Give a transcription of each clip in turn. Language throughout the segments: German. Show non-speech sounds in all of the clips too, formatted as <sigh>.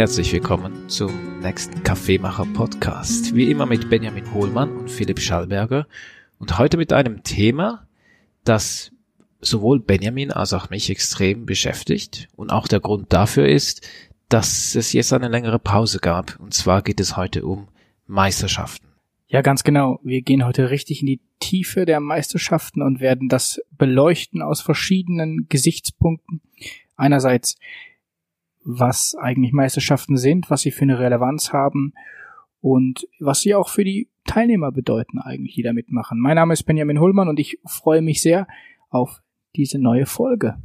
Herzlich willkommen zum nächsten Kaffeemacher Podcast. Wie immer mit Benjamin Hohlmann und Philipp Schallberger und heute mit einem Thema, das sowohl Benjamin als auch mich extrem beschäftigt und auch der Grund dafür ist, dass es jetzt eine längere Pause gab. Und zwar geht es heute um Meisterschaften. Ja, ganz genau. Wir gehen heute richtig in die Tiefe der Meisterschaften und werden das beleuchten aus verschiedenen Gesichtspunkten. Einerseits, was eigentlich Meisterschaften sind, was sie für eine Relevanz haben und was sie auch für die Teilnehmer bedeuten eigentlich, die da mitmachen. Mein Name ist Benjamin Hullmann und ich freue mich sehr auf diese neue Folge.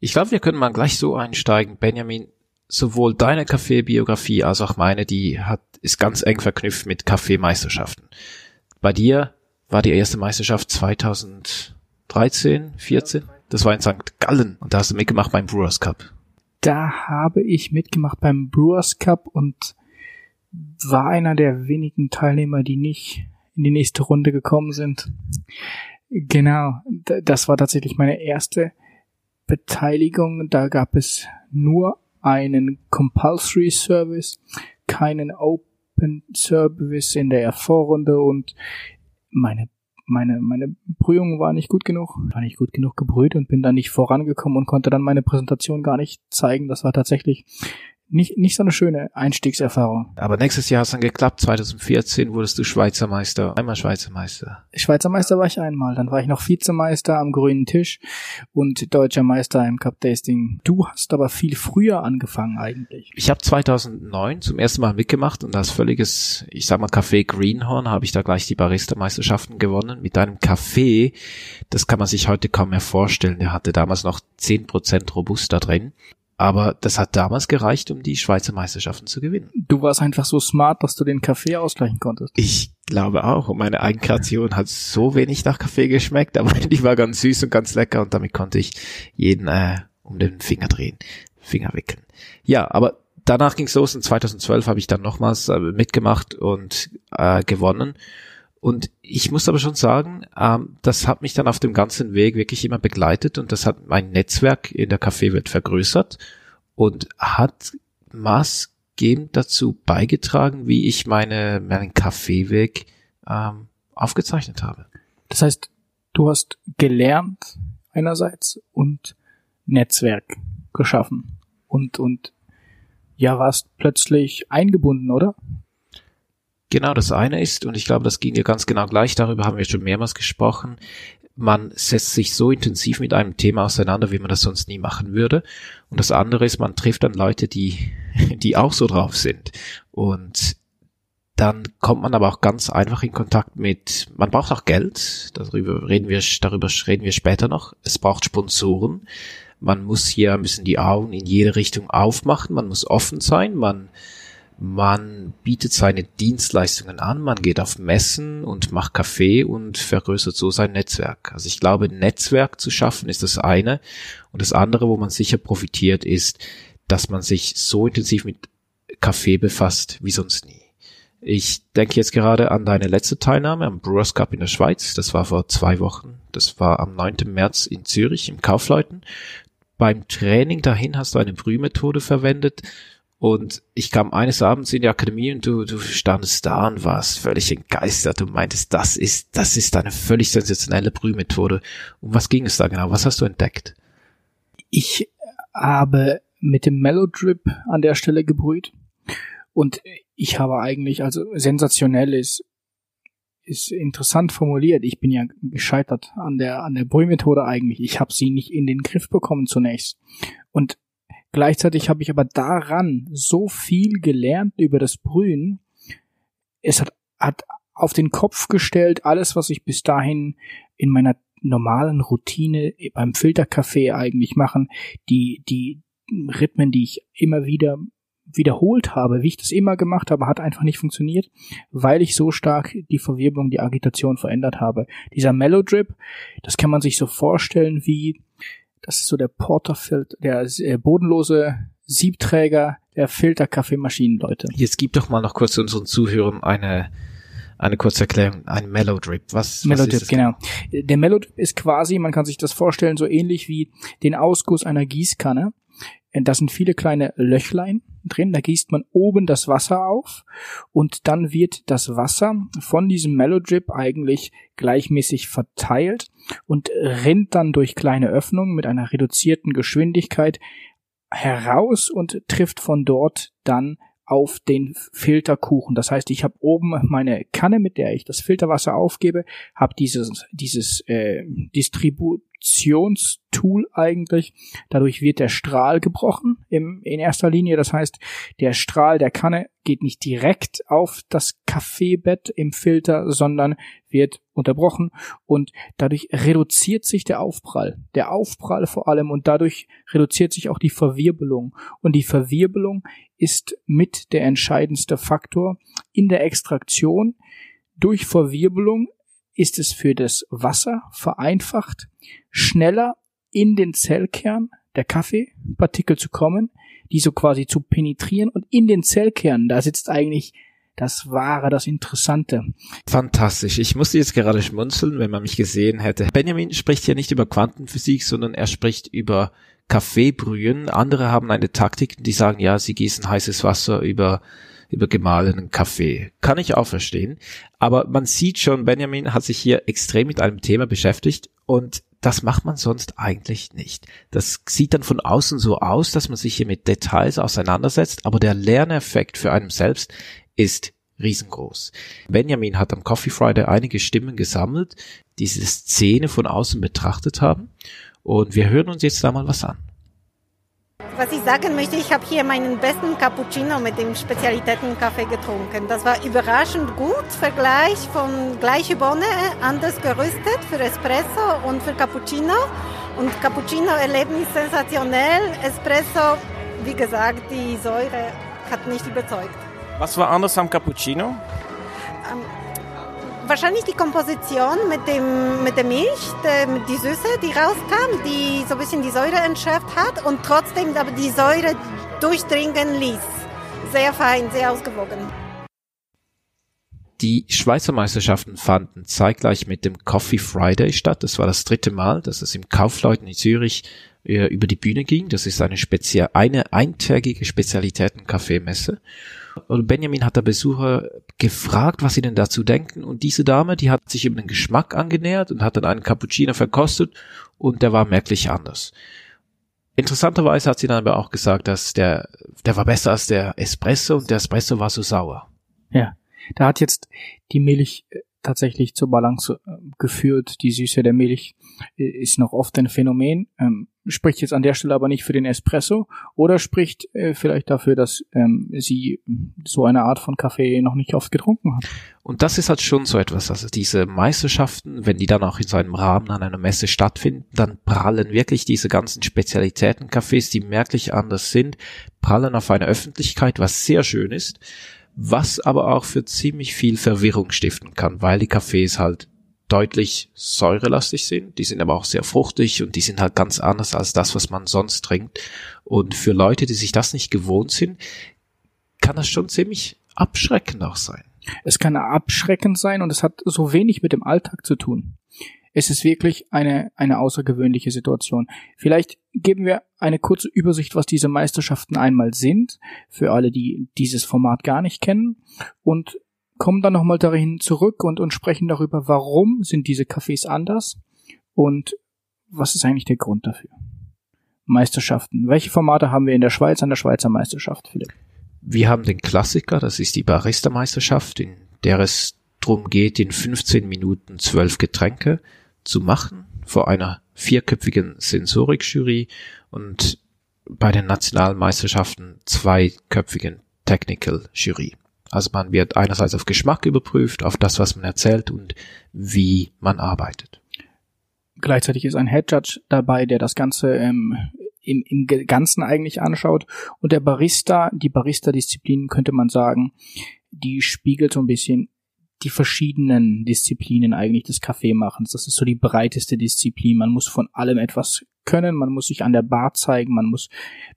Ich glaube, wir können mal gleich so einsteigen. Benjamin, sowohl deine Kaffeebiografie als auch meine, die hat, ist ganz eng verknüpft mit Kaffeemeisterschaften. Bei dir war die erste Meisterschaft 2013, 14? Das war in St. Gallen und da hast du mitgemacht beim Brewers Cup. Da habe ich mitgemacht beim Brewers Cup und war einer der wenigen Teilnehmer, die nicht in die nächste Runde gekommen sind. Genau, das war tatsächlich meine erste Beteiligung. Da gab es nur einen Compulsory Service, keinen Open Service in der Vorrunde und meine meine meine Brühung war nicht gut genug, war nicht gut genug gebrüht und bin da nicht vorangekommen und konnte dann meine Präsentation gar nicht zeigen. Das war tatsächlich nicht, nicht so eine schöne Einstiegserfahrung. Aber nächstes Jahr hat es dann geklappt. 2014 wurdest du Schweizer Meister. Einmal Schweizer Meister. Schweizer Meister war ich einmal. Dann war ich noch Vizemeister am grünen Tisch und deutscher Meister im Cup Tasting. Du hast aber viel früher angefangen eigentlich. Ich habe 2009 zum ersten Mal mitgemacht und als völliges, ich sag mal Café Greenhorn, habe ich da gleich die Barista-Meisterschaften gewonnen mit einem Kaffee. Das kann man sich heute kaum mehr vorstellen. Der hatte damals noch 10% Robusta drin. Aber das hat damals gereicht, um die Schweizer Meisterschaften zu gewinnen. Du warst einfach so smart, dass du den Kaffee ausgleichen konntest. Ich glaube auch. Und meine Eigenkreation hat so wenig nach Kaffee geschmeckt, aber die war ganz süß und ganz lecker und damit konnte ich jeden äh, um den Finger drehen, Finger wickeln. Ja, aber danach ging's los. In 2012 habe ich dann nochmals äh, mitgemacht und äh, gewonnen. Und ich muss aber schon sagen, ähm, das hat mich dann auf dem ganzen Weg wirklich immer begleitet und das hat mein Netzwerk in der Kaffeewelt vergrößert und hat maßgebend dazu beigetragen, wie ich meine, meinen Kaffeeweg ähm, aufgezeichnet habe. Das heißt, du hast gelernt einerseits und Netzwerk geschaffen und, und ja, warst plötzlich eingebunden, oder? Genau, das eine ist, und ich glaube, das ging dir ganz genau gleich, darüber haben wir schon mehrmals gesprochen, man setzt sich so intensiv mit einem Thema auseinander, wie man das sonst nie machen würde. Und das andere ist, man trifft dann Leute, die, <laughs> die auch so drauf sind. Und dann kommt man aber auch ganz einfach in Kontakt mit, man braucht auch Geld, darüber reden wir, darüber reden wir später noch. Es braucht Sponsoren. Man muss hier ein bisschen die Augen in jede Richtung aufmachen, man muss offen sein, man, man bietet seine Dienstleistungen an, man geht auf Messen und macht Kaffee und vergrößert so sein Netzwerk. Also ich glaube, Netzwerk zu schaffen ist das eine. Und das andere, wo man sicher profitiert, ist, dass man sich so intensiv mit Kaffee befasst wie sonst nie. Ich denke jetzt gerade an deine letzte Teilnahme am Brewers Cup in der Schweiz. Das war vor zwei Wochen. Das war am 9. März in Zürich im Kaufleuten. Beim Training dahin hast du eine Brühmethode verwendet, und ich kam eines Abends in die Akademie und du, du standest da und warst völlig entgeistert und meintest, das ist, das ist eine völlig sensationelle Brühmethode. Um was ging es da genau? Was hast du entdeckt? Ich habe mit dem Mellow Drip an der Stelle gebrüht und ich habe eigentlich, also sensationell ist, ist interessant formuliert. Ich bin ja gescheitert an der, an der Brühmethode eigentlich. Ich habe sie nicht in den Griff bekommen zunächst. Und Gleichzeitig habe ich aber daran so viel gelernt über das Brühen. Es hat, hat auf den Kopf gestellt, alles, was ich bis dahin in meiner normalen Routine beim Filterkaffee eigentlich machen, die, die Rhythmen, die ich immer wieder wiederholt habe, wie ich das immer gemacht habe, hat einfach nicht funktioniert, weil ich so stark die Verwirbelung, die Agitation verändert habe. Dieser Mellow Drip, das kann man sich so vorstellen wie das ist so der Porterfilter, der äh, bodenlose Siebträger der Filterkaffeemaschinen-Leute. Jetzt gib doch mal noch kurz unseren Zuhörern eine eine kurze Erklärung, ein Mellow Drip. Was, Mellow Drip, genau. Der Mellow Drip ist quasi, man kann sich das vorstellen, so ähnlich wie den Ausguss einer Gießkanne. Das sind viele kleine Löchlein drin. Da gießt man oben das Wasser auf und dann wird das Wasser von diesem Mellow Drip eigentlich gleichmäßig verteilt und rinnt dann durch kleine Öffnungen mit einer reduzierten Geschwindigkeit heraus und trifft von dort dann auf den Filterkuchen. Das heißt, ich habe oben meine Kanne, mit der ich das Filterwasser aufgebe, habe dieses dieses äh, Distributionstool eigentlich. Dadurch wird der Strahl gebrochen im, in erster Linie. Das heißt, der Strahl der Kanne geht nicht direkt auf das Kaffeebett im Filter, sondern wird unterbrochen und dadurch reduziert sich der Aufprall. Der Aufprall vor allem und dadurch reduziert sich auch die Verwirbelung. Und die Verwirbelung ist mit der entscheidendste Faktor in der Extraktion. Durch Verwirbelung ist es für das Wasser vereinfacht, schneller in den Zellkern der Kaffeepartikel zu kommen, die so quasi zu penetrieren und in den Zellkern, da sitzt eigentlich das Wahre, das Interessante. Fantastisch. Ich musste jetzt gerade schmunzeln, wenn man mich gesehen hätte. Benjamin spricht ja nicht über Quantenphysik, sondern er spricht über Kaffeebrühen. Andere haben eine Taktik, die sagen, ja, sie gießen heißes Wasser über über gemahlenen Kaffee. Kann ich auch verstehen. Aber man sieht schon, Benjamin hat sich hier extrem mit einem Thema beschäftigt und das macht man sonst eigentlich nicht. Das sieht dann von außen so aus, dass man sich hier mit Details auseinandersetzt, aber der Lerneffekt für einen selbst ist riesengroß. Benjamin hat am Coffee Friday einige Stimmen gesammelt, die diese Szene von außen betrachtet haben und wir hören uns jetzt da mal was an. Was ich sagen möchte, ich habe hier meinen besten Cappuccino mit dem Spezialitätenkaffee getrunken. Das war überraschend gut, Vergleich von gleiche Bohne, anders gerüstet für Espresso und für Cappuccino. Und Cappuccino-Erlebnis sensationell, Espresso, wie gesagt, die Säure hat nicht überzeugt. Was war anders am Cappuccino? Ähm, wahrscheinlich die Komposition mit, dem, mit der Milch, der, mit die Süße, die rauskam, die so ein bisschen die Säure entschärft hat und trotzdem aber die Säure durchdringen ließ. Sehr fein, sehr ausgewogen. Die Schweizer Meisterschaften fanden zeitgleich mit dem Coffee Friday statt. Das war das dritte Mal, dass es im Kaufleuten in Zürich äh, über die Bühne ging. Das ist eine speziell, eine eintägige Spezialitäten-Kaffeemesse. Und Benjamin hat der Besucher gefragt, was sie denn dazu denken. Und diese Dame, die hat sich über den Geschmack angenähert und hat dann einen Cappuccino verkostet und der war merklich anders. Interessanterweise hat sie dann aber auch gesagt, dass der, der war besser als der Espresso und der Espresso war so sauer. Ja, da hat jetzt die Milch äh, tatsächlich zur Balance äh, geführt. Die Süße der Milch äh, ist noch oft ein Phänomen, ähm, spricht jetzt an der Stelle aber nicht für den Espresso oder spricht äh, vielleicht dafür, dass ähm, sie so eine Art von Kaffee noch nicht oft getrunken hat. Und das ist halt schon so etwas, also diese Meisterschaften, wenn die dann auch in so einem Rahmen an einer Messe stattfinden, dann prallen wirklich diese ganzen Spezialitäten-Cafés, die merklich anders sind, prallen auf eine Öffentlichkeit, was sehr schön ist was aber auch für ziemlich viel Verwirrung stiften kann, weil die Kaffees halt deutlich säurelastig sind, die sind aber auch sehr fruchtig und die sind halt ganz anders als das, was man sonst trinkt. Und für Leute, die sich das nicht gewohnt sind, kann das schon ziemlich abschreckend auch sein. Es kann abschreckend sein und es hat so wenig mit dem Alltag zu tun. Es ist wirklich eine, eine außergewöhnliche Situation. Vielleicht geben wir eine kurze Übersicht, was diese Meisterschaften einmal sind, für alle, die dieses Format gar nicht kennen, und kommen dann nochmal dahin zurück und, und sprechen darüber, warum sind diese Cafés anders und was ist eigentlich der Grund dafür. Meisterschaften. Welche Formate haben wir in der Schweiz an der Schweizer Meisterschaft, Philipp? Wir haben den Klassiker, das ist die Barista-Meisterschaft, in der es darum geht, in 15 Minuten zwölf Getränke zu machen vor einer vierköpfigen Sensorik-Jury und bei den nationalen Meisterschaften zweiköpfigen Technical Jury. Also man wird einerseits auf Geschmack überprüft, auf das, was man erzählt und wie man arbeitet. Gleichzeitig ist ein Head Judge dabei, der das Ganze ähm, im, im Ganzen eigentlich anschaut. Und der Barista, die Barista-Disziplin könnte man sagen, die spiegelt so ein bisschen die verschiedenen Disziplinen eigentlich des Kaffeemachens. Das ist so die breiteste Disziplin. Man muss von allem etwas können, man muss sich an der Bar zeigen, man muss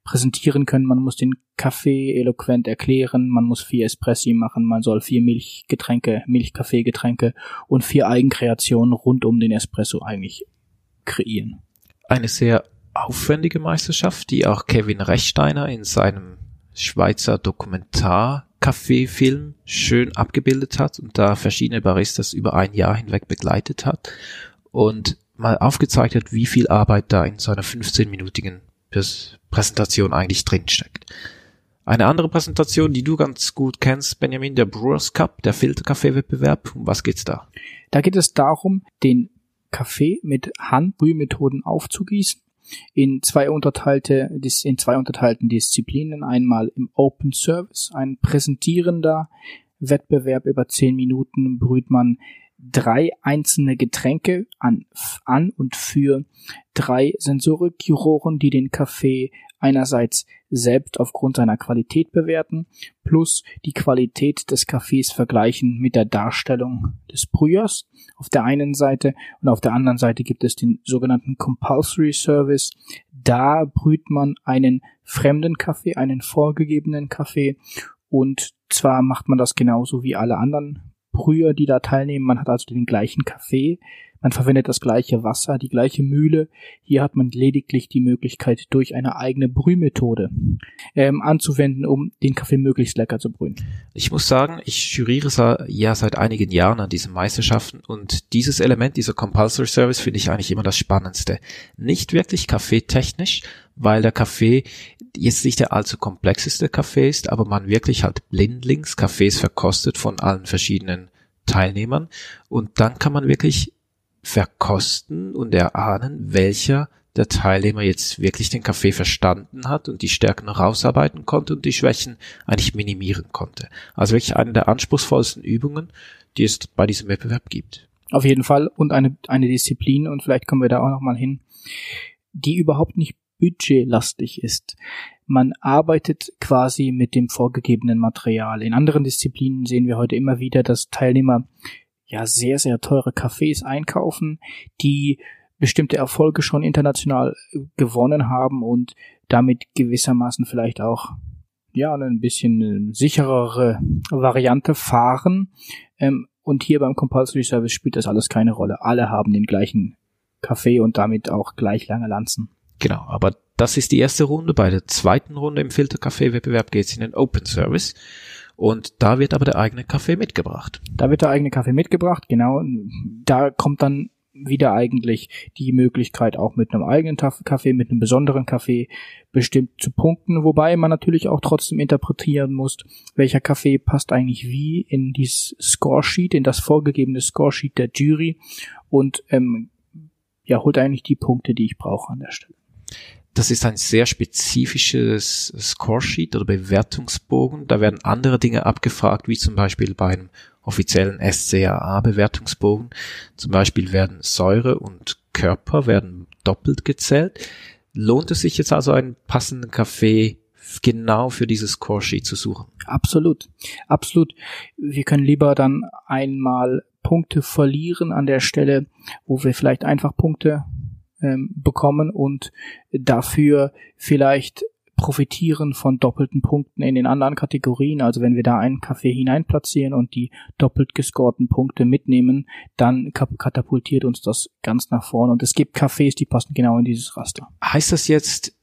präsentieren können, man muss den Kaffee eloquent erklären, man muss vier Espressi machen, man soll vier Milchgetränke, Milchkaffeegetränke und vier Eigenkreationen rund um den Espresso eigentlich kreieren. Eine sehr aufwendige Meisterschaft, die auch Kevin Rechsteiner in seinem Schweizer Dokumentar-Café-Film schön abgebildet hat und da verschiedene Baristas über ein Jahr hinweg begleitet hat und mal aufgezeigt hat, wie viel Arbeit da in so einer 15-minütigen Präsentation eigentlich drinsteckt. Eine andere Präsentation, die du ganz gut kennst, Benjamin, der Brewers Cup, der Filterkaffee-Wettbewerb. Um was geht's da? Da geht es darum, den Kaffee mit Handbrühmethoden aufzugießen in zwei unterteilte, in zwei unterteilten Disziplinen. Einmal im Open Service, ein präsentierender Wettbewerb über zehn Minuten brüht man drei einzelne Getränke an, an und für drei Sensorikjuroren, die den Kaffee einerseits selbst aufgrund seiner Qualität bewerten, plus die Qualität des Kaffees vergleichen mit der Darstellung des Brühers auf der einen Seite und auf der anderen Seite gibt es den sogenannten Compulsory Service. Da brüht man einen fremden Kaffee, einen vorgegebenen Kaffee und zwar macht man das genauso wie alle anderen Brüher, die da teilnehmen. Man hat also den gleichen Kaffee, man verwendet das gleiche Wasser, die gleiche Mühle. Hier hat man lediglich die Möglichkeit, durch eine eigene Brühmethode ähm, anzuwenden, um den Kaffee möglichst lecker zu brühen. Ich muss sagen, ich juriere ja seit einigen Jahren an diesen Meisterschaften und dieses Element, dieser Compulsory Service, finde ich eigentlich immer das Spannendste. Nicht wirklich kaffeetechnisch, weil der Kaffee jetzt nicht der allzu komplexeste Kaffee ist, aber man wirklich halt blindlings Kaffees verkostet von allen verschiedenen Teilnehmern und dann kann man wirklich verkosten und erahnen, welcher der Teilnehmer jetzt wirklich den Kaffee verstanden hat und die Stärken rausarbeiten konnte und die Schwächen eigentlich minimieren konnte. Also wirklich eine der anspruchsvollsten Übungen, die es bei diesem Wettbewerb gibt. Auf jeden Fall und eine, eine Disziplin und vielleicht kommen wir da auch nochmal hin, die überhaupt nicht budgetlastig ist. Man arbeitet quasi mit dem vorgegebenen Material. In anderen Disziplinen sehen wir heute immer wieder, dass Teilnehmer ja sehr, sehr teure Cafés einkaufen, die bestimmte Erfolge schon international äh, gewonnen haben und damit gewissermaßen vielleicht auch ja ein bisschen sicherere Variante fahren. Ähm, und hier beim Compulsory Service spielt das alles keine Rolle. Alle haben den gleichen Kaffee und damit auch gleich lange Lanzen. Genau, aber das ist die erste Runde. Bei der zweiten Runde im Filterkaffee-Wettbewerb geht es in den Open Service. Und da wird aber der eigene Kaffee mitgebracht. Da wird der eigene Kaffee mitgebracht, genau. Da kommt dann wieder eigentlich die Möglichkeit, auch mit einem eigenen Kaffee, mit einem besonderen Kaffee bestimmt zu punkten, wobei man natürlich auch trotzdem interpretieren muss, welcher Kaffee passt eigentlich wie in dieses Scoresheet, in das vorgegebene Scoresheet der Jury und ähm, ja, holt eigentlich die Punkte, die ich brauche an der Stelle. Das ist ein sehr spezifisches Scoresheet oder Bewertungsbogen. Da werden andere Dinge abgefragt, wie zum Beispiel beim offiziellen SCAA-Bewertungsbogen. Zum Beispiel werden Säure und Körper werden doppelt gezählt. Lohnt es sich jetzt also einen passenden Kaffee genau für dieses Scoresheet zu suchen? Absolut, absolut. Wir können lieber dann einmal Punkte verlieren an der Stelle, wo wir vielleicht einfach Punkte ähm, bekommen und dafür vielleicht profitieren von doppelten Punkten in den anderen Kategorien. Also wenn wir da einen Kaffee hineinplatzieren und die doppelt gescorten Punkte mitnehmen, dann katapultiert uns das ganz nach vorne. Und es gibt Kaffees, die passen genau in dieses Raster. Heißt das jetzt,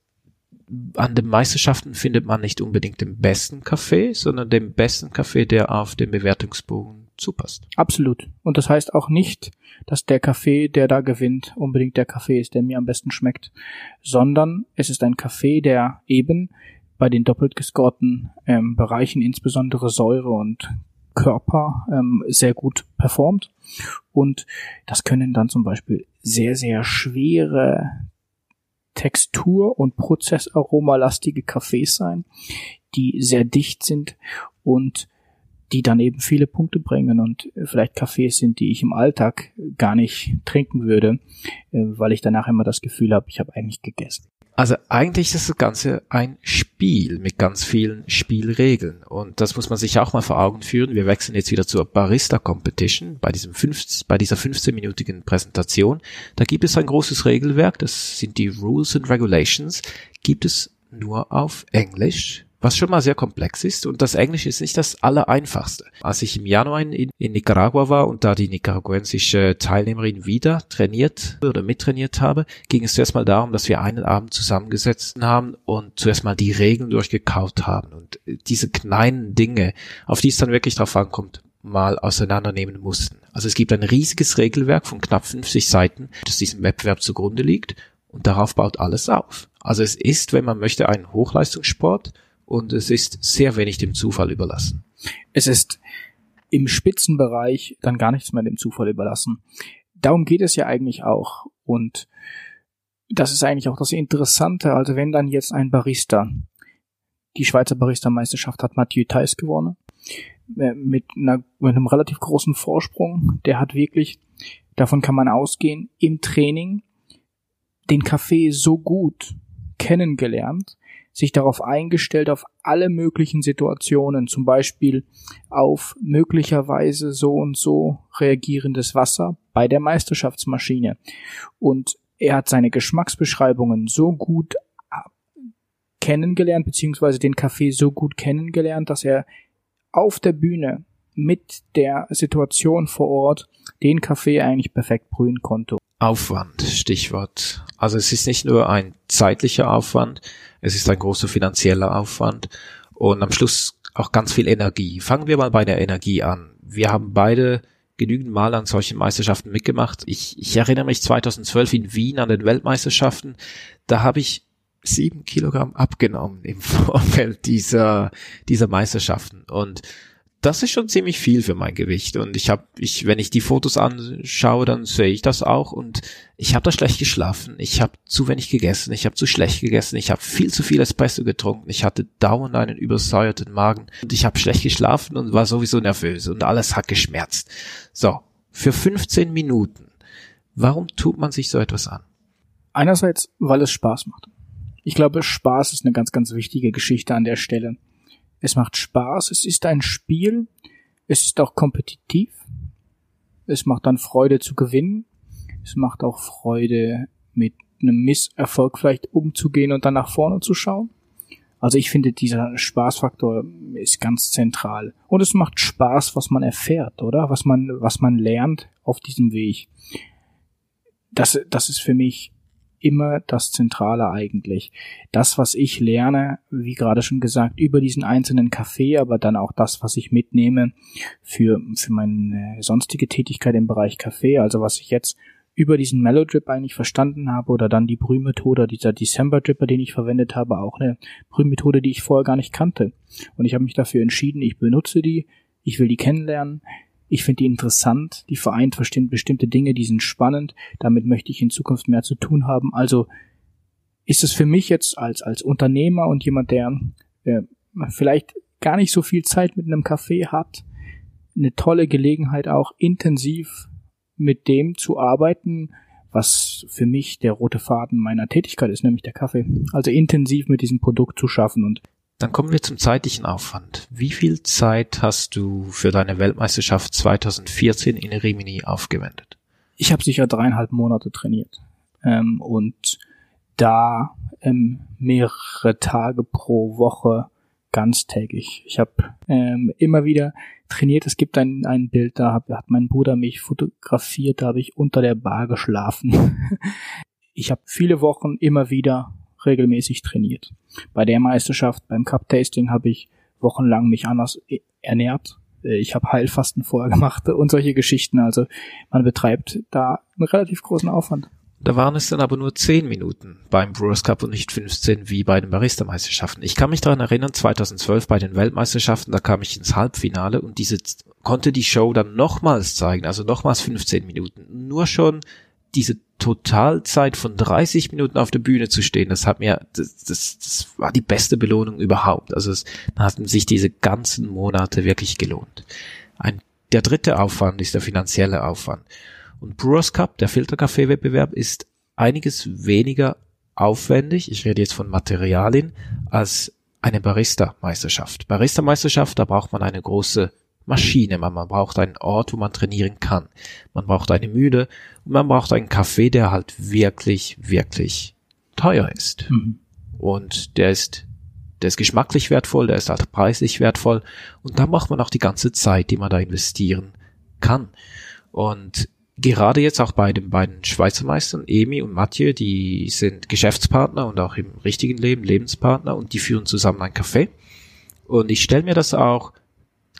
an den Meisterschaften findet man nicht unbedingt den besten Kaffee, sondern den besten Kaffee, der auf den Bewertungsbogen zupasst. Absolut. Und das heißt auch nicht, dass der Kaffee, der da gewinnt, unbedingt der Kaffee ist, der mir am besten schmeckt, sondern es ist ein Kaffee, der eben bei den doppelt gescorten ähm, Bereichen, insbesondere Säure und Körper, ähm, sehr gut performt. Und das können dann zum Beispiel sehr, sehr schwere Textur- und Prozessaromalastige Kaffees sein, die sehr dicht sind und die dann eben viele Punkte bringen und vielleicht Kaffees sind, die ich im Alltag gar nicht trinken würde, äh, weil ich danach immer das Gefühl habe, ich habe eigentlich gegessen. Also eigentlich ist das Ganze ein Spiel mit ganz vielen Spielregeln und das muss man sich auch mal vor Augen führen. Wir wechseln jetzt wieder zur Barista Competition bei diesem 15, bei dieser 15-minütigen Präsentation. Da gibt es ein großes Regelwerk, das sind die Rules and Regulations, gibt es nur auf Englisch was schon mal sehr komplex ist und das Englisch ist nicht das allereinfachste. Als ich im Januar in, in Nicaragua war und da die nicaraguensische Teilnehmerin wieder trainiert oder mittrainiert habe, ging es zuerst mal darum, dass wir einen Abend zusammengesetzt haben und zuerst mal die Regeln durchgekaut haben und diese kleinen Dinge, auf die es dann wirklich drauf ankommt, mal auseinandernehmen mussten. Also es gibt ein riesiges Regelwerk von knapp 50 Seiten, das diesem Wettbewerb zugrunde liegt und darauf baut alles auf. Also es ist, wenn man möchte, ein Hochleistungssport und es ist sehr wenig dem Zufall überlassen. Es ist im Spitzenbereich dann gar nichts mehr dem Zufall überlassen. Darum geht es ja eigentlich auch. Und das ist eigentlich auch das Interessante. Also wenn dann jetzt ein Barista, die Schweizer Barista-Meisterschaft hat Mathieu Theiss gewonnen, äh, mit, einer, mit einem relativ großen Vorsprung. Der hat wirklich, davon kann man ausgehen, im Training den Kaffee so gut kennengelernt, sich darauf eingestellt auf alle möglichen Situationen, zum Beispiel auf möglicherweise so und so reagierendes Wasser bei der Meisterschaftsmaschine. Und er hat seine Geschmacksbeschreibungen so gut kennengelernt, beziehungsweise den Kaffee so gut kennengelernt, dass er auf der Bühne mit der Situation vor Ort den Kaffee eigentlich perfekt brühen konnte. Aufwand, Stichwort. Also es ist nicht nur ein zeitlicher Aufwand, es ist ein großer finanzieller Aufwand und am Schluss auch ganz viel Energie. Fangen wir mal bei der Energie an. Wir haben beide genügend Mal an solchen Meisterschaften mitgemacht. Ich, ich erinnere mich 2012 in Wien an den Weltmeisterschaften. Da habe ich sieben Kilogramm abgenommen im <laughs> Vorfeld dieser, dieser Meisterschaften. Und das ist schon ziemlich viel für mein Gewicht und ich habe ich wenn ich die Fotos anschaue, dann sehe ich das auch und ich habe da schlecht geschlafen, ich habe zu wenig gegessen, ich habe zu schlecht gegessen, ich habe viel zu viel Espresso getrunken, ich hatte dauernd einen übersäuerten Magen und ich habe schlecht geschlafen und war sowieso nervös und alles hat geschmerzt. So, für 15 Minuten. Warum tut man sich so etwas an? Einerseits, weil es Spaß macht. Ich glaube, Spaß ist eine ganz, ganz wichtige Geschichte an der Stelle. Es macht Spaß, es ist ein Spiel, es ist auch kompetitiv, es macht dann Freude zu gewinnen, es macht auch Freude mit einem Misserfolg vielleicht umzugehen und dann nach vorne zu schauen. Also ich finde, dieser Spaßfaktor ist ganz zentral. Und es macht Spaß, was man erfährt, oder? Was man, was man lernt auf diesem Weg. Das, das ist für mich immer das Zentrale eigentlich. Das, was ich lerne, wie gerade schon gesagt, über diesen einzelnen Kaffee, aber dann auch das, was ich mitnehme für, für meine sonstige Tätigkeit im Bereich Kaffee, also was ich jetzt über diesen Mellow Drip eigentlich verstanden habe oder dann die Brühmethode, dieser December Dripper, den ich verwendet habe, auch eine Brühmethode, die ich vorher gar nicht kannte. Und ich habe mich dafür entschieden, ich benutze die, ich will die kennenlernen, ich finde die interessant, die vereint bestimmte Dinge, die sind spannend, damit möchte ich in Zukunft mehr zu tun haben. Also ist es für mich jetzt als, als Unternehmer und jemand, der äh, vielleicht gar nicht so viel Zeit mit einem Café hat, eine tolle Gelegenheit auch intensiv mit dem zu arbeiten, was für mich der rote Faden meiner Tätigkeit ist, nämlich der Kaffee. Also intensiv mit diesem Produkt zu schaffen und dann kommen wir zum zeitlichen Aufwand. Wie viel Zeit hast du für deine Weltmeisterschaft 2014 in Rimini aufgewendet? Ich habe sicher dreieinhalb Monate trainiert ähm, und da ähm, mehrere Tage pro Woche ganztägig. Ich habe ähm, immer wieder trainiert. Es gibt ein, ein Bild, da hab, hat mein Bruder mich fotografiert, da habe ich unter der Bar geschlafen. <laughs> ich habe viele Wochen immer wieder regelmäßig trainiert. Bei der Meisterschaft, beim Cup Tasting habe ich wochenlang mich anders e- ernährt. Äh, ich habe Heilfasten vorher <laughs> gemacht und solche Geschichten. Also man betreibt da einen relativ großen Aufwand. Da waren es dann aber nur 10 Minuten beim Brewers Cup und nicht 15 wie bei den Barista-Meisterschaften. Ich kann mich daran erinnern, 2012 bei den Weltmeisterschaften, da kam ich ins Halbfinale und diese konnte die Show dann nochmals zeigen, also nochmals 15 Minuten. Nur schon diese Totalzeit von 30 Minuten auf der Bühne zu stehen, das hat mir, das, das, das war die beste Belohnung überhaupt. Also es hatten sich diese ganzen Monate wirklich gelohnt. Ein, der dritte Aufwand ist der finanzielle Aufwand. Und Brewers Cup, der Filterkaffee-Wettbewerb, ist einiges weniger aufwendig, ich rede jetzt von Materialien, als eine Barista-Meisterschaft. Barista-Meisterschaft, da braucht man eine große Maschine, man, man braucht einen Ort, wo man trainieren kann. Man braucht eine Mühle und man braucht einen Kaffee, der halt wirklich, wirklich teuer ist. Mhm. Und der ist der ist geschmacklich wertvoll, der ist halt preislich wertvoll und da macht man auch die ganze Zeit, die man da investieren kann. Und gerade jetzt auch bei den beiden Schweizer Meistern, Emi und Mathieu, die sind Geschäftspartner und auch im richtigen Leben Lebenspartner und die führen zusammen ein Café. Und ich stelle mir das auch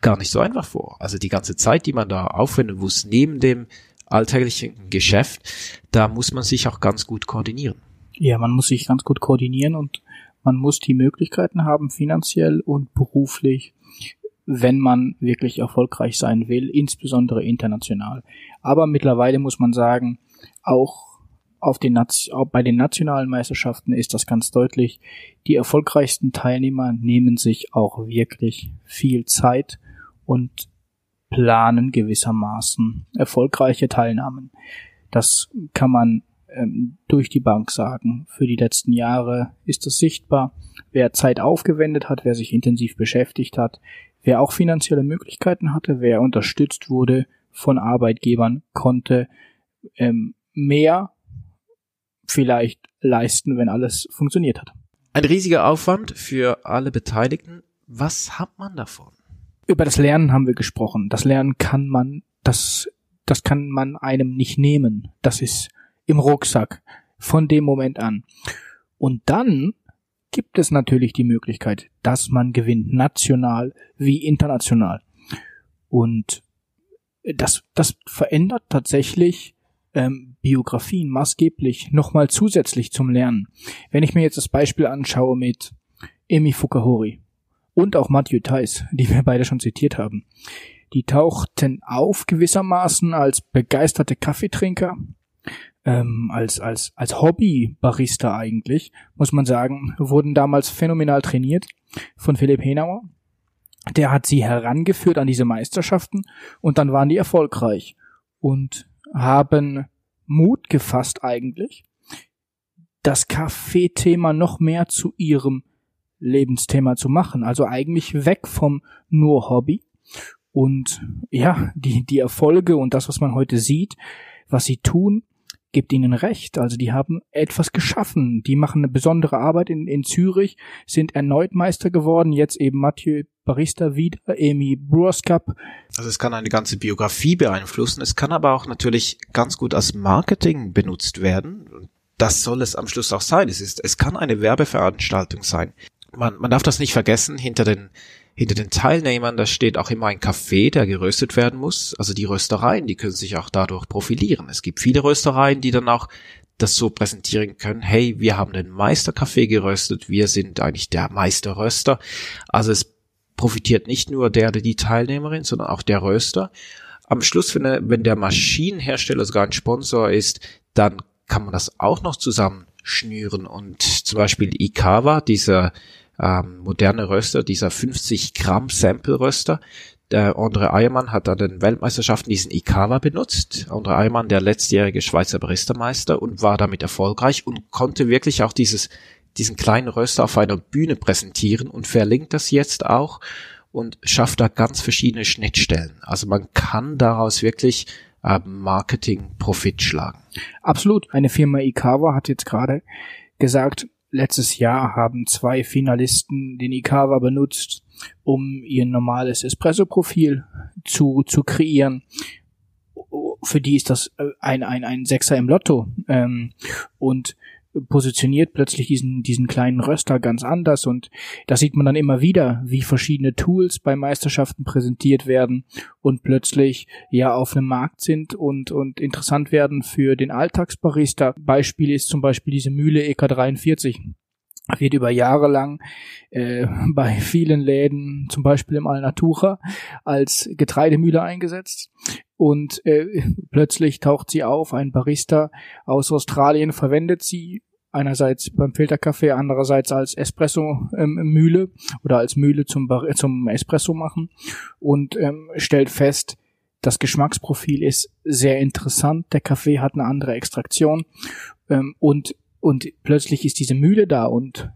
gar nicht so einfach vor. Also die ganze Zeit, die man da aufwenden muss, neben dem alltäglichen Geschäft, da muss man sich auch ganz gut koordinieren. Ja, man muss sich ganz gut koordinieren und man muss die Möglichkeiten haben, finanziell und beruflich, wenn man wirklich erfolgreich sein will, insbesondere international. Aber mittlerweile muss man sagen, auch auf den bei den nationalen Meisterschaften ist das ganz deutlich. Die erfolgreichsten Teilnehmer nehmen sich auch wirklich viel Zeit und planen gewissermaßen erfolgreiche Teilnahmen. Das kann man ähm, durch die Bank sagen. Für die letzten Jahre ist es sichtbar. Wer Zeit aufgewendet hat, wer sich intensiv beschäftigt hat, wer auch finanzielle Möglichkeiten hatte, wer unterstützt wurde von Arbeitgebern, konnte ähm, mehr vielleicht leisten, wenn alles funktioniert hat. Ein riesiger Aufwand für alle Beteiligten. Was hat man davon? Über das Lernen haben wir gesprochen. Das Lernen kann man, das, das kann man einem nicht nehmen. Das ist im Rucksack von dem Moment an. Und dann gibt es natürlich die Möglichkeit, dass man gewinnt, national wie international. Und das, das verändert tatsächlich ähm, Biografien maßgeblich nochmal zusätzlich zum Lernen. Wenn ich mir jetzt das Beispiel anschaue mit Emi Fukahori und auch Matthew Theis, die wir beide schon zitiert haben, die tauchten auf gewissermaßen als begeisterte Kaffeetrinker, ähm, als, als, als Hobby-Barista eigentlich, muss man sagen, wurden damals phänomenal trainiert von Philipp Henauer. Der hat sie herangeführt an diese Meisterschaften und dann waren die erfolgreich und haben Mut gefasst eigentlich, das Kaffeethema noch mehr zu ihrem Lebensthema zu machen. Also eigentlich weg vom nur Hobby. Und ja, die, die Erfolge und das, was man heute sieht, was sie tun, gibt ihnen recht. Also die haben etwas geschaffen. Die machen eine besondere Arbeit in, in Zürich, sind erneut Meister geworden. Jetzt eben Mathieu Barista wieder, Amy Brewers Cup. Also es kann eine ganze Biografie beeinflussen. Es kann aber auch natürlich ganz gut als Marketing benutzt werden. Das soll es am Schluss auch sein. Es ist, es kann eine Werbeveranstaltung sein. Man, man darf das nicht vergessen. Hinter den hinter den Teilnehmern, da steht auch immer ein Kaffee, der geröstet werden muss. Also die Röstereien, die können sich auch dadurch profilieren. Es gibt viele Röstereien, die dann auch das so präsentieren können, hey, wir haben den Meisterkaffee geröstet, wir sind eigentlich der Meisterröster. Also es profitiert nicht nur der, der die Teilnehmerin, sondern auch der Röster. Am Schluss, wenn der, wenn der Maschinenhersteller sogar ein Sponsor ist, dann kann man das auch noch zusammen schnüren und zum Beispiel Ikawa, dieser ähm, moderne Röster, dieser 50 Gramm Sample Röster. Der Andre Eiermann hat an den Weltmeisterschaften diesen Ikawa benutzt. Andre Eiermann, der letztjährige Schweizer Baristermeister und war damit erfolgreich und konnte wirklich auch dieses, diesen kleinen Röster auf einer Bühne präsentieren und verlinkt das jetzt auch und schafft da ganz verschiedene Schnittstellen. Also man kann daraus wirklich Marketing-Profit schlagen. Absolut. Eine Firma Ikawa hat jetzt gerade gesagt, Letztes Jahr haben zwei Finalisten den Ikawa benutzt, um ihr normales Espresso-Profil zu, zu kreieren. Für die ist das äh, ein, ein, ein Sechser im Lotto. Ähm, und positioniert plötzlich diesen, diesen kleinen Röster ganz anders und da sieht man dann immer wieder, wie verschiedene Tools bei Meisterschaften präsentiert werden und plötzlich ja auf einem Markt sind und, und interessant werden für den Alltagsbarista. Beispiel ist zum Beispiel diese Mühle EK43 wird über Jahre lang äh, <laughs> bei vielen Läden, zum Beispiel im Alnatura, als Getreidemühle eingesetzt. Und äh, plötzlich taucht sie auf, ein Barista aus Australien verwendet sie einerseits beim Filterkaffee, andererseits als Espresso-Mühle ähm, oder als Mühle zum, Bar zum Espresso machen und ähm, stellt fest, das Geschmacksprofil ist sehr interessant, der Kaffee hat eine andere Extraktion ähm, und und plötzlich ist diese Mühle da und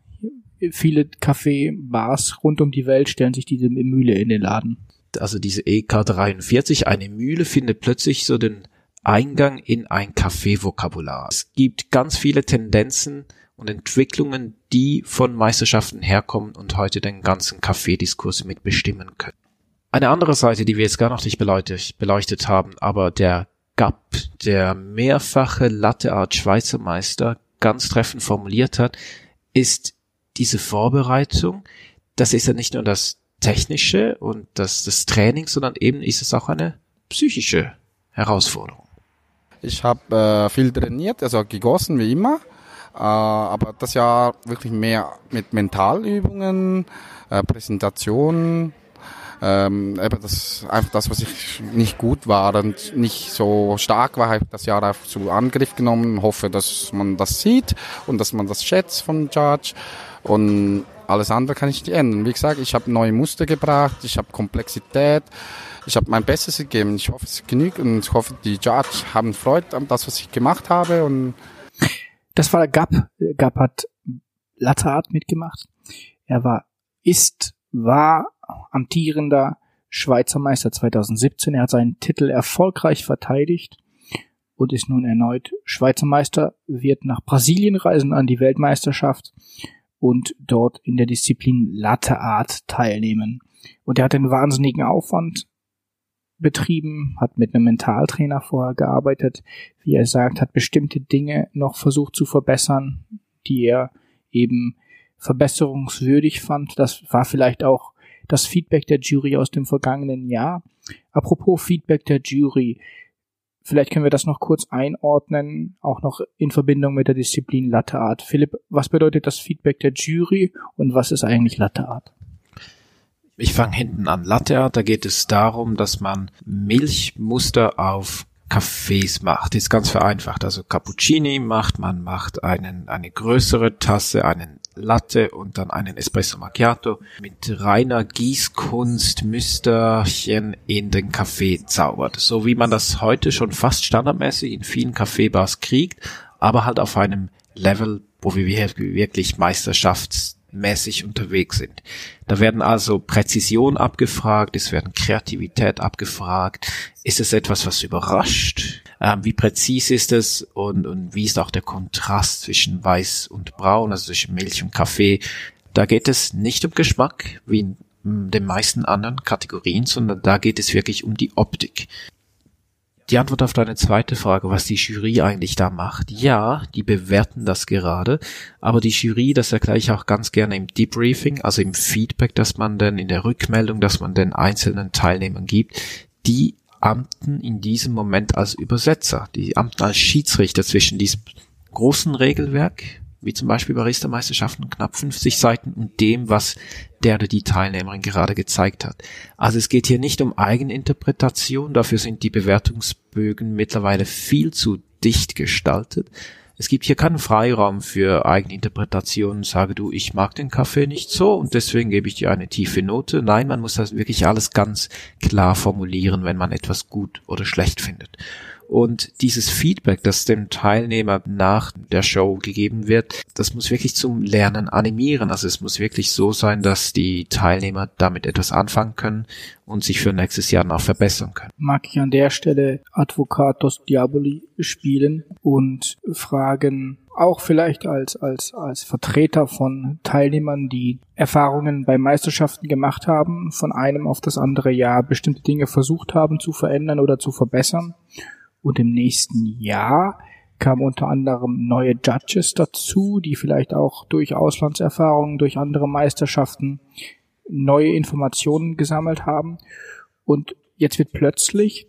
viele Kaffeebars rund um die Welt stellen sich diese Mühle in den Laden. Also diese EK43, eine Mühle findet plötzlich so den Eingang in ein Kaffeevokabular. Es gibt ganz viele Tendenzen und Entwicklungen, die von Meisterschaften herkommen und heute den ganzen Kaffeediskurs mitbestimmen können. Eine andere Seite, die wir jetzt gar noch nicht beleuchtet, beleuchtet haben, aber der Gap, der mehrfache Latte Art Schweizer Meister, ganz treffend formuliert hat, ist diese Vorbereitung. Das ist ja nicht nur das Technische und das, das Training, sondern eben ist es auch eine psychische Herausforderung. Ich habe äh, viel trainiert, also gegossen wie immer, äh, aber das Jahr wirklich mehr mit Mentalübungen, äh, Präsentationen, ähm, eben das einfach das, was ich nicht gut war und nicht so stark war, habe ich das Jahr einfach zu Angriff genommen. Hoffe, dass man das sieht und dass man das schätzt vom Judge und alles andere kann ich nicht ändern. Wie gesagt, ich habe neue Muster gebracht, ich habe Komplexität, ich habe mein Bestes gegeben. Ich hoffe, es genügt und ich hoffe, die Judge haben Freude an das, was ich gemacht habe und <laughs> das war der Gap. Gap hat Latte Art mitgemacht. Er war, ist, war amtierender Schweizer Meister 2017. Er hat seinen Titel erfolgreich verteidigt und ist nun erneut Schweizer Meister, wird nach Brasilien reisen an die Weltmeisterschaft und dort in der Disziplin Latte Art teilnehmen. Und er hat einen wahnsinnigen Aufwand betrieben, hat mit einem Mentaltrainer vorher gearbeitet, wie er sagt, hat bestimmte Dinge noch versucht zu verbessern, die er eben verbesserungswürdig fand. Das war vielleicht auch das Feedback der Jury aus dem vergangenen Jahr. Apropos Feedback der Jury, vielleicht können wir das noch kurz einordnen, auch noch in Verbindung mit der Disziplin Latte Art. Philipp, was bedeutet das Feedback der Jury und was ist eigentlich Latte Art? Ich fange hinten an. Latte Art, da geht es darum, dass man Milchmuster auf Kaffees macht. Ist ganz vereinfacht. Also Cappuccini macht, man macht einen, eine größere Tasse, einen Latte und dann einen Espresso Macchiato mit reiner Gießkunst Müsterchen in den Kaffee zaubert. So wie man das heute schon fast standardmäßig in vielen Kaffeebars kriegt, aber halt auf einem Level, wo wir wirklich meisterschaftsmäßig unterwegs sind. Da werden also Präzision abgefragt, es werden Kreativität abgefragt. Ist es etwas, was überrascht? ähm, wie präzise ist es und, und wie ist auch der Kontrast zwischen Weiß und Braun, also zwischen Milch und Kaffee. Da geht es nicht um Geschmack, wie in den meisten anderen Kategorien, sondern da geht es wirklich um die Optik. Die Antwort auf deine zweite Frage, was die Jury eigentlich da macht. Ja, die bewerten das gerade, aber die Jury, das erkläre ich auch ganz gerne im Debriefing, also im Feedback, das man dann in der Rückmeldung, dass man den einzelnen Teilnehmern gibt, die amten in diesem Moment als Übersetzer. Die amten als Schiedsrichter zwischen diesem großen Regelwerk, wie zum Beispiel Barista-Meisterschaften, knapp 50 Seiten, und dem, was der die Teilnehmerin gerade gezeigt hat. Also es geht hier nicht um Eigeninterpretation, dafür sind die Bewertungsbögen mittlerweile viel zu dicht gestaltet, es gibt hier keinen Freiraum für Eigeninterpretationen. Sage du, ich mag den Kaffee nicht so und deswegen gebe ich dir eine tiefe Note. Nein, man muss das wirklich alles ganz klar formulieren, wenn man etwas gut oder schlecht findet. Und dieses Feedback, das dem Teilnehmer nach der Show gegeben wird, das muss wirklich zum Lernen animieren. Also es muss wirklich so sein, dass die Teilnehmer damit etwas anfangen können und sich für nächstes Jahr noch verbessern können. Mag ich an der Stelle Advocatus Diaboli spielen und fragen, auch vielleicht als, als, als Vertreter von Teilnehmern, die Erfahrungen bei Meisterschaften gemacht haben, von einem auf das andere Jahr bestimmte Dinge versucht haben zu verändern oder zu verbessern und im nächsten Jahr kamen unter anderem neue Judges dazu, die vielleicht auch durch Auslandserfahrungen, durch andere Meisterschaften neue Informationen gesammelt haben. Und jetzt wird plötzlich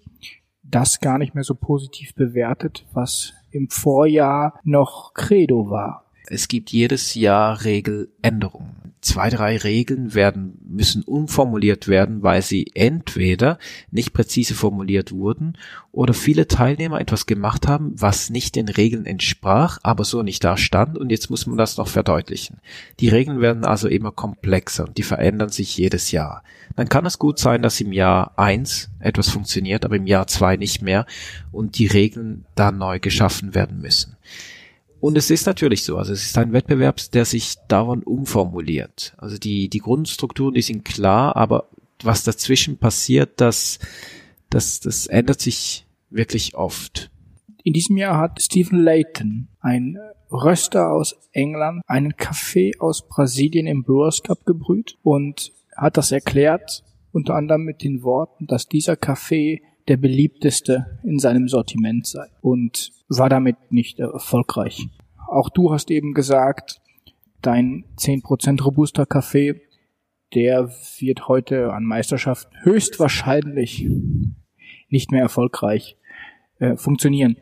das gar nicht mehr so positiv bewertet, was im Vorjahr noch Credo war. Es gibt jedes Jahr Regeländerungen zwei, drei Regeln werden, müssen umformuliert werden, weil sie entweder nicht präzise formuliert wurden oder viele Teilnehmer etwas gemacht haben, was nicht den Regeln entsprach, aber so nicht da stand und jetzt muss man das noch verdeutlichen. Die Regeln werden also immer komplexer und die verändern sich jedes Jahr. Dann kann es gut sein, dass im Jahr eins etwas funktioniert, aber im Jahr zwei nicht mehr und die Regeln da neu geschaffen werden müssen. Und es ist natürlich so, also es ist ein Wettbewerb, der sich dauernd umformuliert. Also die, die Grundstrukturen, die sind klar, aber was dazwischen passiert, das, das, das ändert sich wirklich oft. In diesem Jahr hat Stephen Layton, ein Röster aus England einen Kaffee aus Brasilien im Brewers Cup gebrüht und hat das erklärt, unter anderem mit den Worten, dass dieser Kaffee der beliebteste in seinem Sortiment sei und war damit nicht erfolgreich. Auch du hast eben gesagt, dein 10% robuster Kaffee, der wird heute an Meisterschaften höchstwahrscheinlich nicht mehr erfolgreich äh, funktionieren.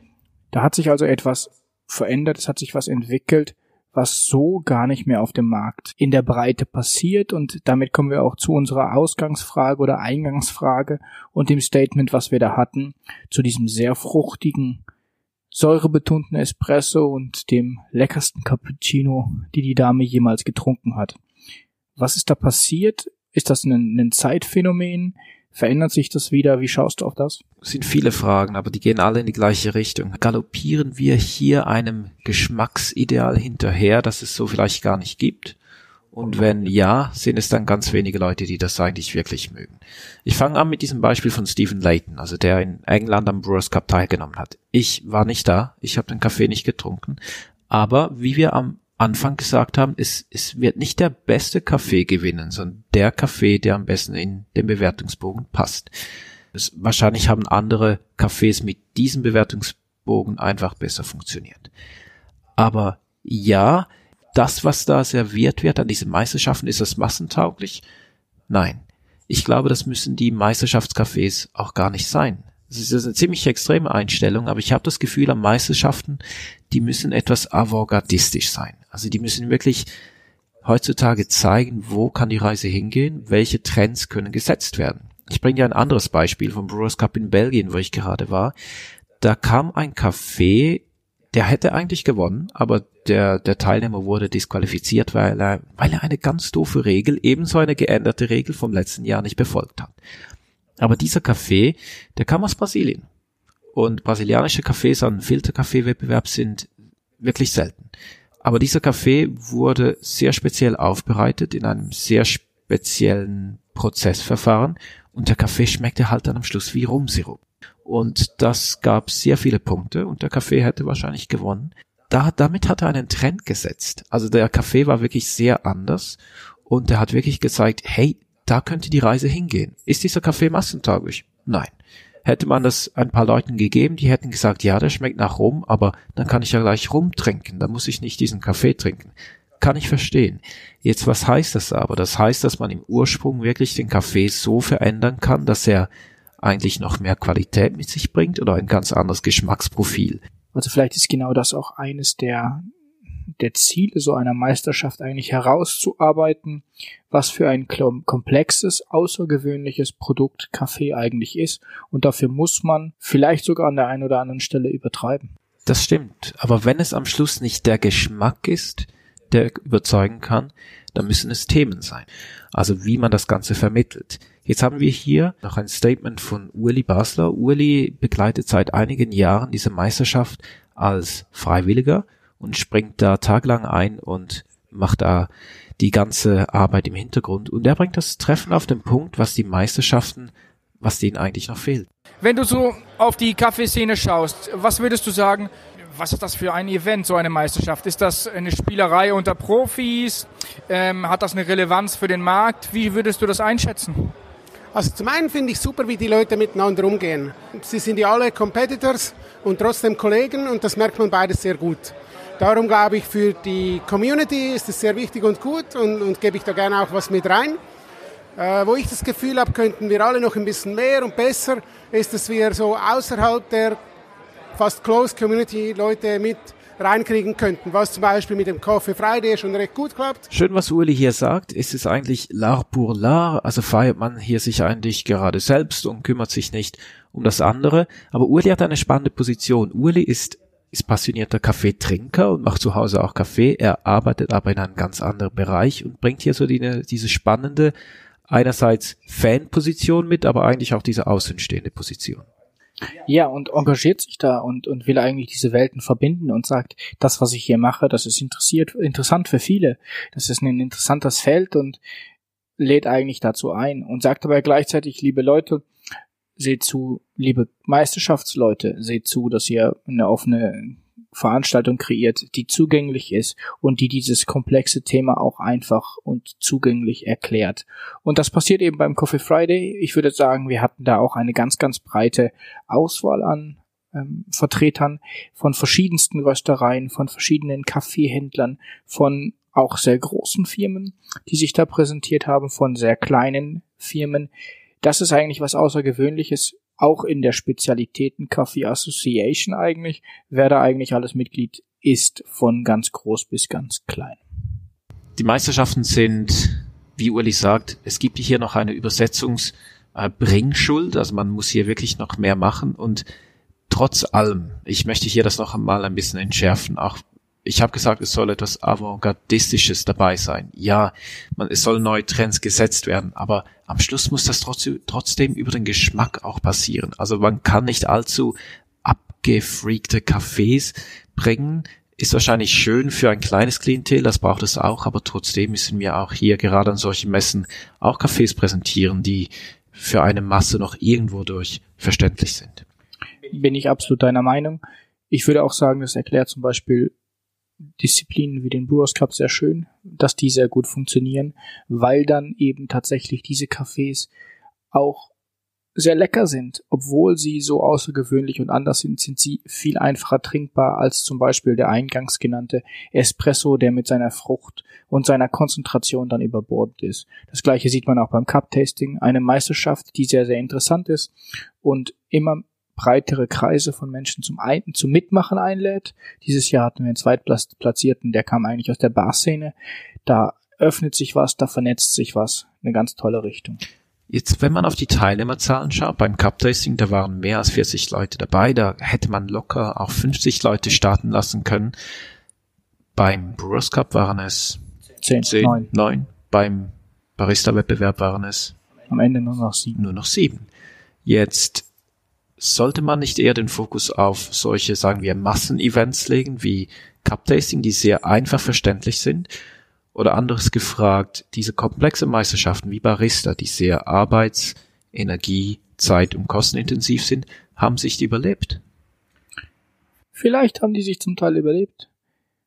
Da hat sich also etwas verändert, es hat sich was entwickelt, was so gar nicht mehr auf dem Markt in der Breite passiert. Und damit kommen wir auch zu unserer Ausgangsfrage oder Eingangsfrage und dem Statement, was wir da hatten, zu diesem sehr fruchtigen, säurebetonten Espresso und dem leckersten Cappuccino, die die Dame jemals getrunken hat. Was ist da passiert? Ist das ein, ein Zeitphänomen? Verändert sich das wieder? Wie schaust du auf das? Es sind viele Fragen, aber die gehen alle in die gleiche Richtung. Galoppieren wir hier einem Geschmacksideal hinterher, das es so vielleicht gar nicht gibt? Und wenn ja, sind es dann ganz wenige Leute, die das eigentlich wirklich mögen. Ich fange an mit diesem Beispiel von Stephen Layton, also der in England am Brewers Cup teilgenommen hat. Ich war nicht da, ich habe den Kaffee nicht getrunken, aber wie wir am Anfang gesagt haben, es, es wird nicht der beste Kaffee gewinnen, sondern der Kaffee, der am besten in den Bewertungsbogen passt. Es, wahrscheinlich haben andere Kaffees mit diesem Bewertungsbogen einfach besser funktioniert. Aber ja, das, was da serviert wird an diesen Meisterschaften, ist das massentauglich? Nein. Ich glaube, das müssen die Meisterschaftscafés auch gar nicht sein. Es ist eine ziemlich extreme Einstellung, aber ich habe das Gefühl, an Meisterschaften, die müssen etwas avantgardistisch sein. Also die müssen wirklich heutzutage zeigen, wo kann die Reise hingehen, welche Trends können gesetzt werden. Ich bringe dir ein anderes Beispiel vom Brewers Cup in Belgien, wo ich gerade war. Da kam ein Café, der hätte eigentlich gewonnen, aber der, der Teilnehmer wurde disqualifiziert, weil er, weil er eine ganz doofe Regel, ebenso eine geänderte Regel vom letzten Jahr nicht befolgt hat. Aber dieser Kaffee, der kam aus Brasilien. Und brasilianische Kaffees an Filterkaffeewettbewerb sind wirklich selten. Aber dieser Kaffee wurde sehr speziell aufbereitet in einem sehr speziellen Prozessverfahren und der Kaffee schmeckte halt dann am Schluss wie Rumsirup. Und das gab sehr viele Punkte und der Kaffee hätte wahrscheinlich gewonnen. Da, damit hat er einen Trend gesetzt. Also der Kaffee war wirklich sehr anders und er hat wirklich gezeigt, hey, da könnte die Reise hingehen. Ist dieser Kaffee massentauglich? Nein. Hätte man das ein paar Leuten gegeben, die hätten gesagt, ja, der schmeckt nach Rum, aber dann kann ich ja gleich Rum trinken, da muss ich nicht diesen Kaffee trinken. Kann ich verstehen. Jetzt, was heißt das aber? Das heißt, dass man im Ursprung wirklich den Kaffee so verändern kann, dass er eigentlich noch mehr Qualität mit sich bringt oder ein ganz anderes Geschmacksprofil. Also vielleicht ist genau das auch eines der der Ziele so einer Meisterschaft eigentlich herauszuarbeiten, was für ein komplexes, außergewöhnliches Produkt Kaffee eigentlich ist. Und dafür muss man vielleicht sogar an der einen oder anderen Stelle übertreiben. Das stimmt. Aber wenn es am Schluss nicht der Geschmack ist, der überzeugen kann, dann müssen es Themen sein. Also wie man das Ganze vermittelt. Jetzt haben wir hier noch ein Statement von Uli Basler. Uli begleitet seit einigen Jahren diese Meisterschaft als Freiwilliger und springt da taglang ein und macht da die ganze Arbeit im Hintergrund. Und er bringt das Treffen auf den Punkt, was die Meisterschaften, was denen eigentlich noch fehlt. Wenn du so auf die Kaffeeszene schaust, was würdest du sagen, was ist das für ein Event, so eine Meisterschaft? Ist das eine Spielerei unter Profis? Ähm, hat das eine Relevanz für den Markt? Wie würdest du das einschätzen? Also zum einen finde ich super, wie die Leute miteinander umgehen. Sie sind ja alle Competitors und trotzdem Kollegen und das merkt man beides sehr gut. Darum glaube ich, für die Community ist es sehr wichtig und gut und, und gebe ich da gerne auch was mit rein. Äh, wo ich das Gefühl habe, könnten wir alle noch ein bisschen mehr und besser, ist, dass wir so außerhalb der fast Closed Community Leute mit reinkriegen könnten, was zum Beispiel mit dem Coffee Friday schon recht gut klappt. Schön, was Uli hier sagt. Ist es eigentlich l'art pour l'art? Also feiert man hier sich eigentlich gerade selbst und kümmert sich nicht um das andere. Aber Uli hat eine spannende Position. Uli ist ist passionierter Kaffeetrinker und macht zu Hause auch Kaffee. Er arbeitet aber in einem ganz anderen Bereich und bringt hier so die, diese spannende, einerseits Fanposition mit, aber eigentlich auch diese außenstehende Position. Ja, und engagiert sich da und, und will eigentlich diese Welten verbinden und sagt, das, was ich hier mache, das ist interessiert, interessant für viele. Das ist ein interessantes Feld und lädt eigentlich dazu ein und sagt aber gleichzeitig, liebe Leute, seht zu, liebe Meisterschaftsleute, seht zu, dass ihr eine offene Veranstaltung kreiert, die zugänglich ist und die dieses komplexe Thema auch einfach und zugänglich erklärt. Und das passiert eben beim Coffee Friday. Ich würde sagen, wir hatten da auch eine ganz, ganz breite Auswahl an ähm, Vertretern von verschiedensten Röstereien, von verschiedenen Kaffeehändlern, von auch sehr großen Firmen, die sich da präsentiert haben, von sehr kleinen Firmen. Das ist eigentlich was Außergewöhnliches auch in der Spezialitäten Coffee Association eigentlich, wer da eigentlich alles Mitglied ist, von ganz groß bis ganz klein. Die Meisterschaften sind, wie Uli sagt, es gibt hier noch eine Übersetzungsbringschuld, also man muss hier wirklich noch mehr machen und trotz allem, ich möchte hier das noch einmal ein bisschen entschärfen, auch ich habe gesagt, es soll etwas Avantgardistisches dabei sein. Ja, man, es sollen neue Trends gesetzt werden, aber am Schluss muss das trotzdem, trotzdem über den Geschmack auch passieren. Also man kann nicht allzu abgefreakte Cafés bringen. Ist wahrscheinlich schön für ein kleines Klientel, das braucht es auch, aber trotzdem müssen wir auch hier gerade an solchen Messen auch Cafés präsentieren, die für eine Masse noch irgendwo durch verständlich sind. Bin ich absolut deiner Meinung. Ich würde auch sagen, das erklärt zum Beispiel Disziplinen wie den Brewers Cup sehr schön, dass die sehr gut funktionieren, weil dann eben tatsächlich diese Cafés auch sehr lecker sind. Obwohl sie so außergewöhnlich und anders sind, sind sie viel einfacher trinkbar als zum Beispiel der eingangs genannte Espresso, der mit seiner Frucht und seiner Konzentration dann überbordet ist. Das gleiche sieht man auch beim Cup Tasting, eine Meisterschaft, die sehr, sehr interessant ist und immer breitere Kreise von Menschen zum, Ein zum Mitmachen einlädt. Dieses Jahr hatten wir einen Zweitplatzierten, der kam eigentlich aus der Barszene. Da öffnet sich was, da vernetzt sich was. Eine ganz tolle Richtung. Jetzt, wenn man auf die Teilnehmerzahlen schaut, beim Cup Tasting, da waren mehr als 40 Leute dabei, da hätte man locker auch 50 Leute starten lassen können. Beim Brewers Cup waren es 10, 10 9. 9. Beim Barista-Wettbewerb waren es am Ende nur noch sieben. Nur noch sieben. Jetzt sollte man nicht eher den Fokus auf solche, sagen wir, Massenevents legen, wie Cup Tasting, die sehr einfach verständlich sind? Oder anderes gefragt, diese komplexe Meisterschaften wie Barista, die sehr arbeits-, Energie-, Zeit- und kostenintensiv sind, haben sich die überlebt? Vielleicht haben die sich zum Teil überlebt.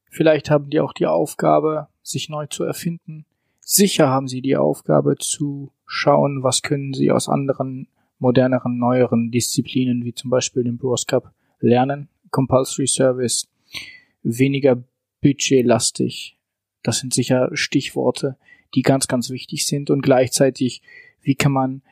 Vielleicht haben die auch die Aufgabe, sich neu zu erfinden. Sicher haben sie die Aufgabe zu schauen, was können sie aus anderen moderneren, neueren Disziplinen wie zum Beispiel den Brewers Cup lernen. Compulsory Service, weniger budgetlastig. Das sind sicher Stichworte, die ganz, ganz wichtig sind und gleichzeitig, wie kann man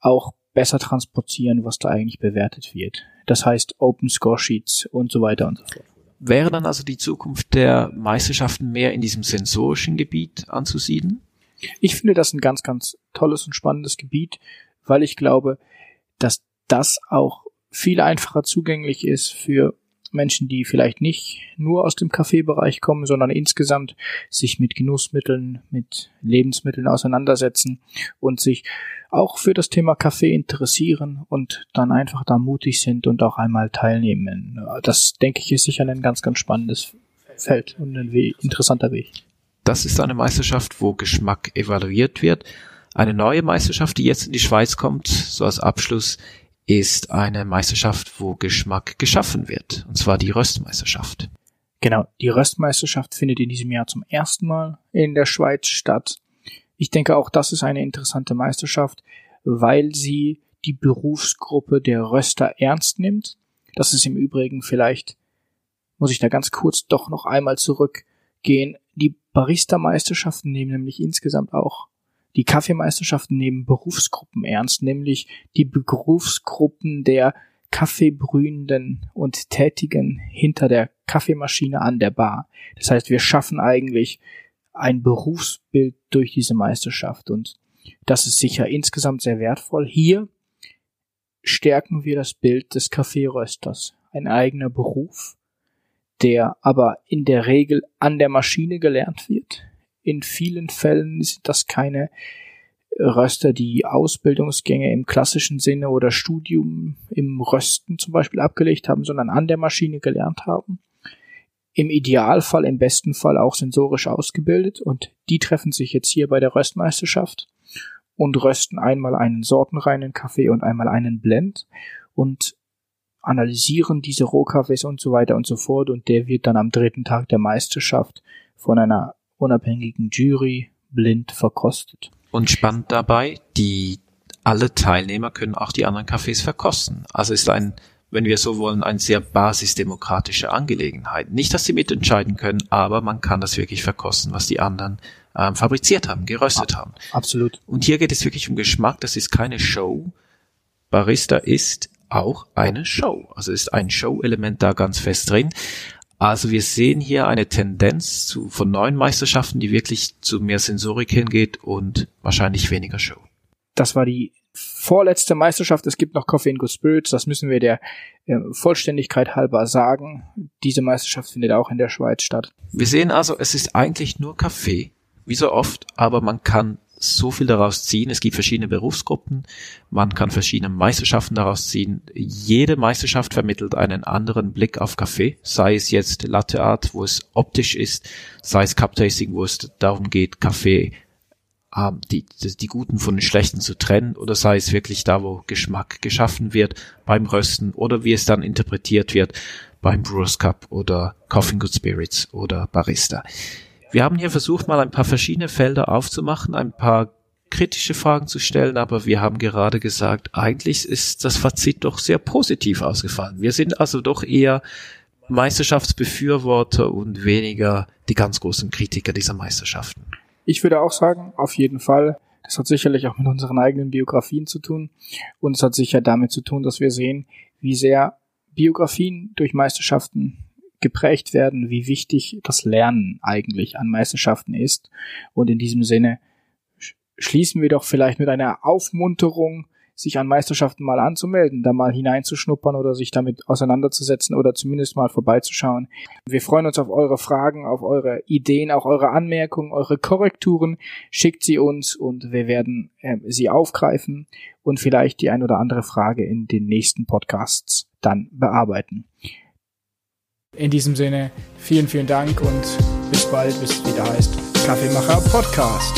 auch besser transportieren, was da eigentlich bewertet wird. Das heißt Open Score Sheets und so weiter und so fort. Wäre dann also die Zukunft der Meisterschaften mehr in diesem sensorischen Gebiet anzusiedeln? Ich finde das ein ganz, ganz tolles und spannendes Gebiet, weil ich glaube, dass das auch viel einfacher zugänglich ist für Menschen, die vielleicht nicht nur aus dem Kaffeebereich kommen, sondern insgesamt sich mit Genussmitteln, mit Lebensmitteln auseinandersetzen und sich auch für das Thema Kaffee interessieren und dann einfach da mutig sind und auch einmal teilnehmen. Das denke ich ist sicher ein ganz, ganz spannendes Feld und ein interessanter Weg. Das ist eine Meisterschaft, wo Geschmack evaluiert wird eine neue Meisterschaft, die jetzt in die Schweiz kommt, so als Abschluss, ist eine Meisterschaft, wo Geschmack geschaffen wird, und zwar die Röstmeisterschaft. Genau, die Röstmeisterschaft findet in diesem Jahr zum ersten Mal in der Schweiz statt. Ich denke auch, das ist eine interessante Meisterschaft, weil sie die Berufsgruppe der Röster ernst nimmt. Das ist im Übrigen vielleicht, muss ich da ganz kurz doch noch einmal zurückgehen. Die Barista-Meisterschaften nehmen nämlich insgesamt auch die Kaffeemeisterschaften nehmen Berufsgruppen ernst, nämlich die Berufsgruppen der Kaffeebrühenden und Tätigen hinter der Kaffeemaschine an der Bar. Das heißt, wir schaffen eigentlich ein Berufsbild durch diese Meisterschaft und das ist sicher insgesamt sehr wertvoll. Hier stärken wir das Bild des Kaffeerösters. Ein eigener Beruf, der aber in der Regel an der Maschine gelernt wird, in vielen Fällen sind das keine Röster, die Ausbildungsgänge im klassischen Sinne oder Studium im Rösten zum Beispiel abgelegt haben, sondern an der Maschine gelernt haben. Im Idealfall, im besten Fall auch sensorisch ausgebildet und die treffen sich jetzt hier bei der Röstmeisterschaft und rösten einmal einen sortenreinen Kaffee und einmal einen Blend und analysieren diese Rohkaffees und so weiter und so fort und der wird dann am dritten Tag der Meisterschaft von einer unabhängigen Jury blind verkostet. Und spannend dabei, die alle Teilnehmer können auch die anderen Kaffees verkosten. Also ist ein, wenn wir so wollen, eine sehr basisdemokratische Angelegenheit. Nicht, dass sie mitentscheiden können, aber man kann das wirklich verkosten, was die anderen ähm, fabriziert haben, geröstet haben. Absolut. Und hier geht es wirklich um Geschmack. Das ist keine Show. Barista ist auch eine Show. Also ist ein Show-Element da ganz fest drin. Also wir sehen hier eine Tendenz zu, von neuen Meisterschaften, die wirklich zu mehr Sensorik hingeht und wahrscheinlich weniger Show. Das war die vorletzte Meisterschaft. Es gibt noch Coffee and Good Spirits. Das müssen wir der äh, Vollständigkeit halber sagen. Diese Meisterschaft findet auch in der Schweiz statt. Wir sehen also, es ist eigentlich nur Kaffee, wie so oft, aber man kann so viel daraus ziehen. Es gibt verschiedene Berufsgruppen, man kann verschiedene Meisterschaften daraus ziehen. Jede Meisterschaft vermittelt einen anderen Blick auf Kaffee, sei es jetzt Latte Art, wo es optisch ist, sei es Cup Tasting, wo es darum geht, Kaffee ähm, die, die guten von den schlechten zu trennen, oder sei es wirklich da, wo Geschmack geschaffen wird beim Rösten oder wie es dann interpretiert wird beim Brewers Cup oder Coffee Good Spirits oder Barista. Wir haben hier versucht, mal ein paar verschiedene Felder aufzumachen, ein paar kritische Fragen zu stellen, aber wir haben gerade gesagt, eigentlich ist das Fazit doch sehr positiv ausgefallen. Wir sind also doch eher Meisterschaftsbefürworter und weniger die ganz großen Kritiker dieser Meisterschaften. Ich würde auch sagen, auf jeden Fall. Das hat sicherlich auch mit unseren eigenen Biografien zu tun. Und es hat sicher damit zu tun, dass wir sehen, wie sehr Biografien durch Meisterschaften geprägt werden, wie wichtig das Lernen eigentlich an Meisterschaften ist. Und in diesem Sinne schließen wir doch vielleicht mit einer Aufmunterung, sich an Meisterschaften mal anzumelden, da mal hineinzuschnuppern oder sich damit auseinanderzusetzen oder zumindest mal vorbeizuschauen. Wir freuen uns auf eure Fragen, auf eure Ideen, auch eure Anmerkungen, eure Korrekturen. Schickt sie uns und wir werden äh, sie aufgreifen und vielleicht die ein oder andere Frage in den nächsten Podcasts dann bearbeiten. In diesem Sinne, vielen, vielen Dank und bis bald, bis es wieder heißt Kaffeemacher Podcast.